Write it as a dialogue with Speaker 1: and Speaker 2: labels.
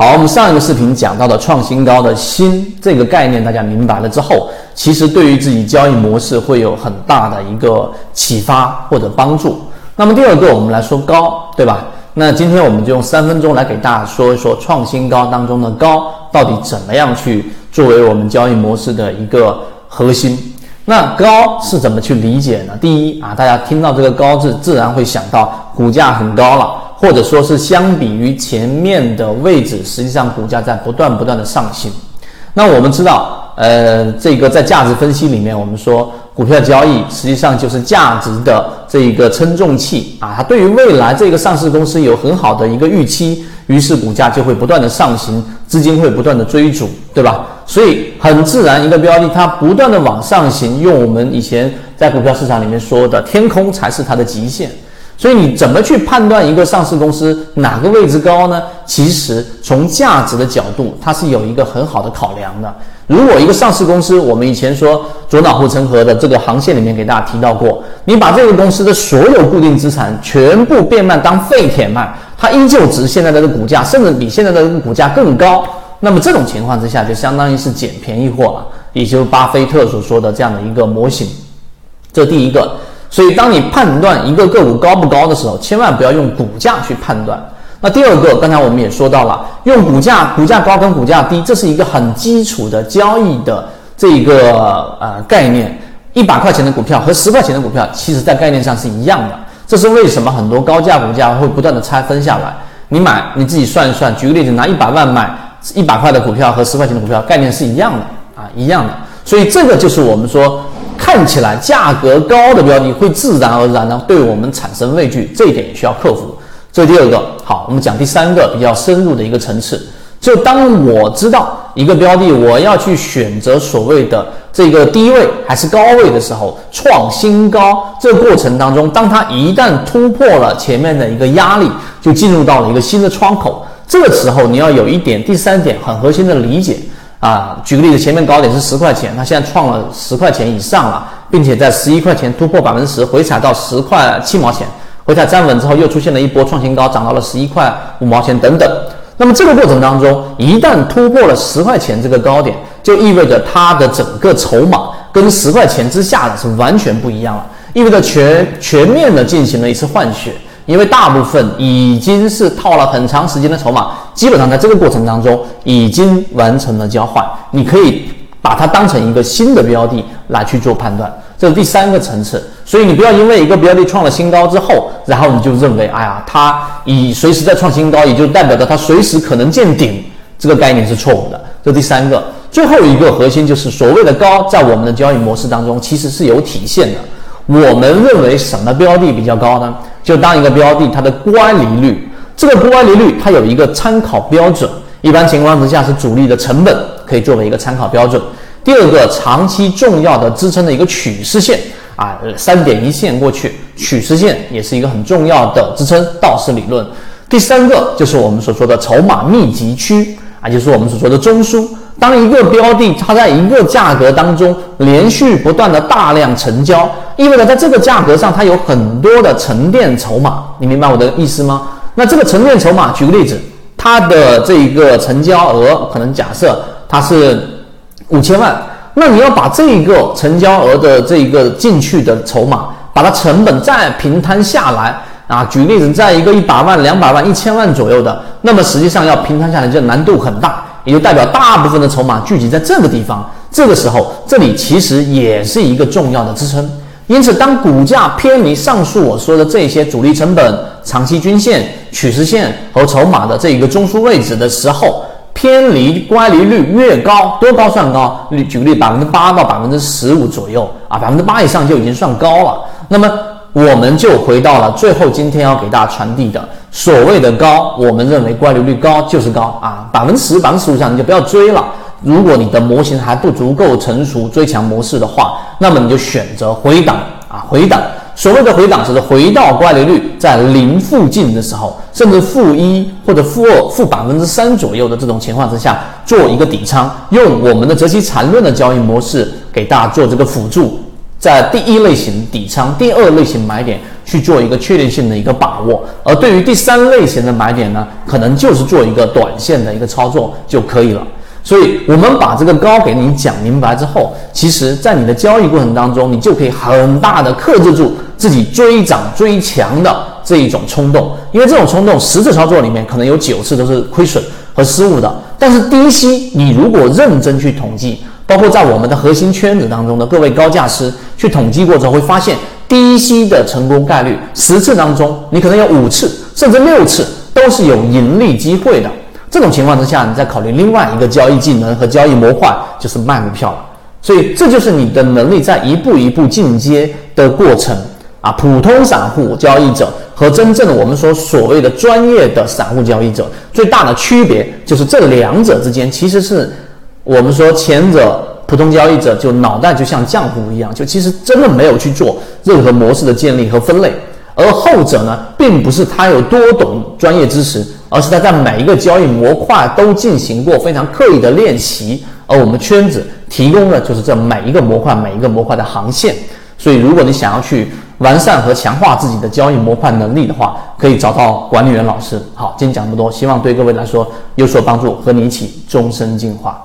Speaker 1: 好，我们上一个视频讲到的创新高的新这个概念，大家明白了之后，其实对于自己交易模式会有很大的一个启发或者帮助。那么第二个，我们来说高，对吧？那今天我们就用三分钟来给大家说一说创新高当中的高到底怎么样去作为我们交易模式的一个核心。那高是怎么去理解呢？第一啊，大家听到这个高字，自然会想到股价很高了。或者说是相比于前面的位置，实际上股价在不断不断的上行。那我们知道，呃，这个在价值分析里面，我们说股票交易实际上就是价值的这一个称重器啊。它对于未来这个上市公司有很好的一个预期，于是股价就会不断的上行，资金会不断的追逐，对吧？所以很自然，一个标的它不断的往上行，用我们以前在股票市场里面说的，天空才是它的极限。所以你怎么去判断一个上市公司哪个位置高呢？其实从价值的角度，它是有一个很好的考量的。如果一个上市公司，我们以前说左脑护城河的这个航线里面给大家提到过，你把这个公司的所有固定资产全部变卖当废铁卖，它依旧值现在的这个股价，甚至比现在的这个股价更高。那么这种情况之下，就相当于是捡便宜货了，也就是巴菲特所说的这样的一个模型。这第一个。所以，当你判断一个个股高不高的时候，千万不要用股价去判断。那第二个，刚才我们也说到了，用股价，股价高跟股价低，这是一个很基础的交易的这个呃概念。一百块钱的股票和十块钱的股票，其实在概念上是一样的。这是为什么很多高价股价会不断的拆分下来？你买，你自己算一算。举个例子，拿一百万买一百块的股票和十块钱的股票，概念是一样的啊，一样的。所以这个就是我们说。看起来价格高的标的会自然而然的对我们产生畏惧，这一点也需要克服。这第二个，好，我们讲第三个比较深入的一个层次。就当我知道一个标的，我要去选择所谓的这个低位还是高位的时候，创新高这个过程当中，当它一旦突破了前面的一个压力，就进入到了一个新的窗口。这个时候你要有一点第三点很核心的理解。啊，举个例子，前面高点是十块钱，它现在创了十块钱以上了，并且在十一块钱突破百分之十，回踩到十块七毛钱，回踩站稳之后又出现了一波创新高，涨到了十一块五毛钱等等。那么这个过程当中，一旦突破了十块钱这个高点，就意味着它的整个筹码跟十块钱之下的是完全不一样了，意味着全全面的进行了一次换血。因为大部分已经是套了很长时间的筹码，基本上在这个过程当中已经完成了交换，你可以把它当成一个新的标的来去做判断，这是第三个层次。所以你不要因为一个标的创了新高之后，然后你就认为，哎呀，它已随时在创新高，也就代表着它随时可能见顶，这个概念是错误的。这第三个，最后一个核心就是所谓的高，在我们的交易模式当中其实是有体现的。我们认为什么标的比较高呢？就当一个标的它的乖离率，这个乖离率它有一个参考标准，一般情况之下是主力的成本可以作为一个参考标准。第二个，长期重要的支撑的一个趋势线啊，三点一线过去，趋势线也是一个很重要的支撑，道氏理论。第三个就是我们所说的筹码密集区啊，就是我们所说的中枢。当一个标的它在一个价格当中连续不断的大量成交，意味着在这个价格上它有很多的沉淀筹码，你明白我的意思吗？那这个沉淀筹码，举个例子，它的这个成交额可能假设它是五千万，那你要把这个成交额的这个进去的筹码，把它成本再平摊下来啊，举例子，在一个一百万、两百万、一千万左右的，那么实际上要平摊下来，就难度很大。也就代表大部分的筹码聚集在这个地方，这个时候这里其实也是一个重要的支撑。因此，当股价偏离上述我说的这些主力成本、长期均线、趋势线和筹码的这一个中枢位置的时候，偏离乖离率越高，多高算高？举个例，百分之八到百分之十五左右啊，百分之八以上就已经算高了。那么我们就回到了最后，今天要给大家传递的所谓的高，我们认为乖离率高就是高啊，百分之十、百分之十五以上你就不要追了。如果你的模型还不足够成熟，追强模式的话，那么你就选择回档啊，回档。所谓的回档，是回到乖离率在零附近的时候，甚至负一或者负二、负百分之三左右的这种情况之下，做一个底仓，用我们的择期缠论的交易模式给大家做这个辅助。在第一类型底仓，第二类型买点去做一个确定性的一个把握。而对于第三类型的买点呢，可能就是做一个短线的一个操作就可以了。所以，我们把这个高给你讲明白之后，其实在你的交易过程当中，你就可以很大的克制住自己追涨追强的这一种冲动，因为这种冲动十次操作里面可能有九次都是亏损和失误的。但是低吸，你如果认真去统计，包括在我们的核心圈子当中的各位高价师去统计过之后，会发现低吸的成功概率十次当中，你可能有五次甚至六次都是有盈利机会的。这种情况之下，你再考虑另外一个交易技能和交易模块，就是卖股票了。所以这就是你的能力在一步一步进阶的过程啊。普通散户交易者和真正的我们说所谓的专业的散户交易者最大的区别，就是这两者之间其实是我们说前者普通交易者就脑袋就像浆糊一样，就其实真的没有去做任何模式的建立和分类。而后者呢，并不是他有多懂专业知识，而是他在每一个交易模块都进行过非常刻意的练习。而我们圈子提供的就是这每一个模块、每一个模块的航线。所以，如果你想要去完善和强化自己的交易模块能力的话，可以找到管理员老师。好，今天讲这么多，希望对各位来说有所帮助，和你一起终身进化。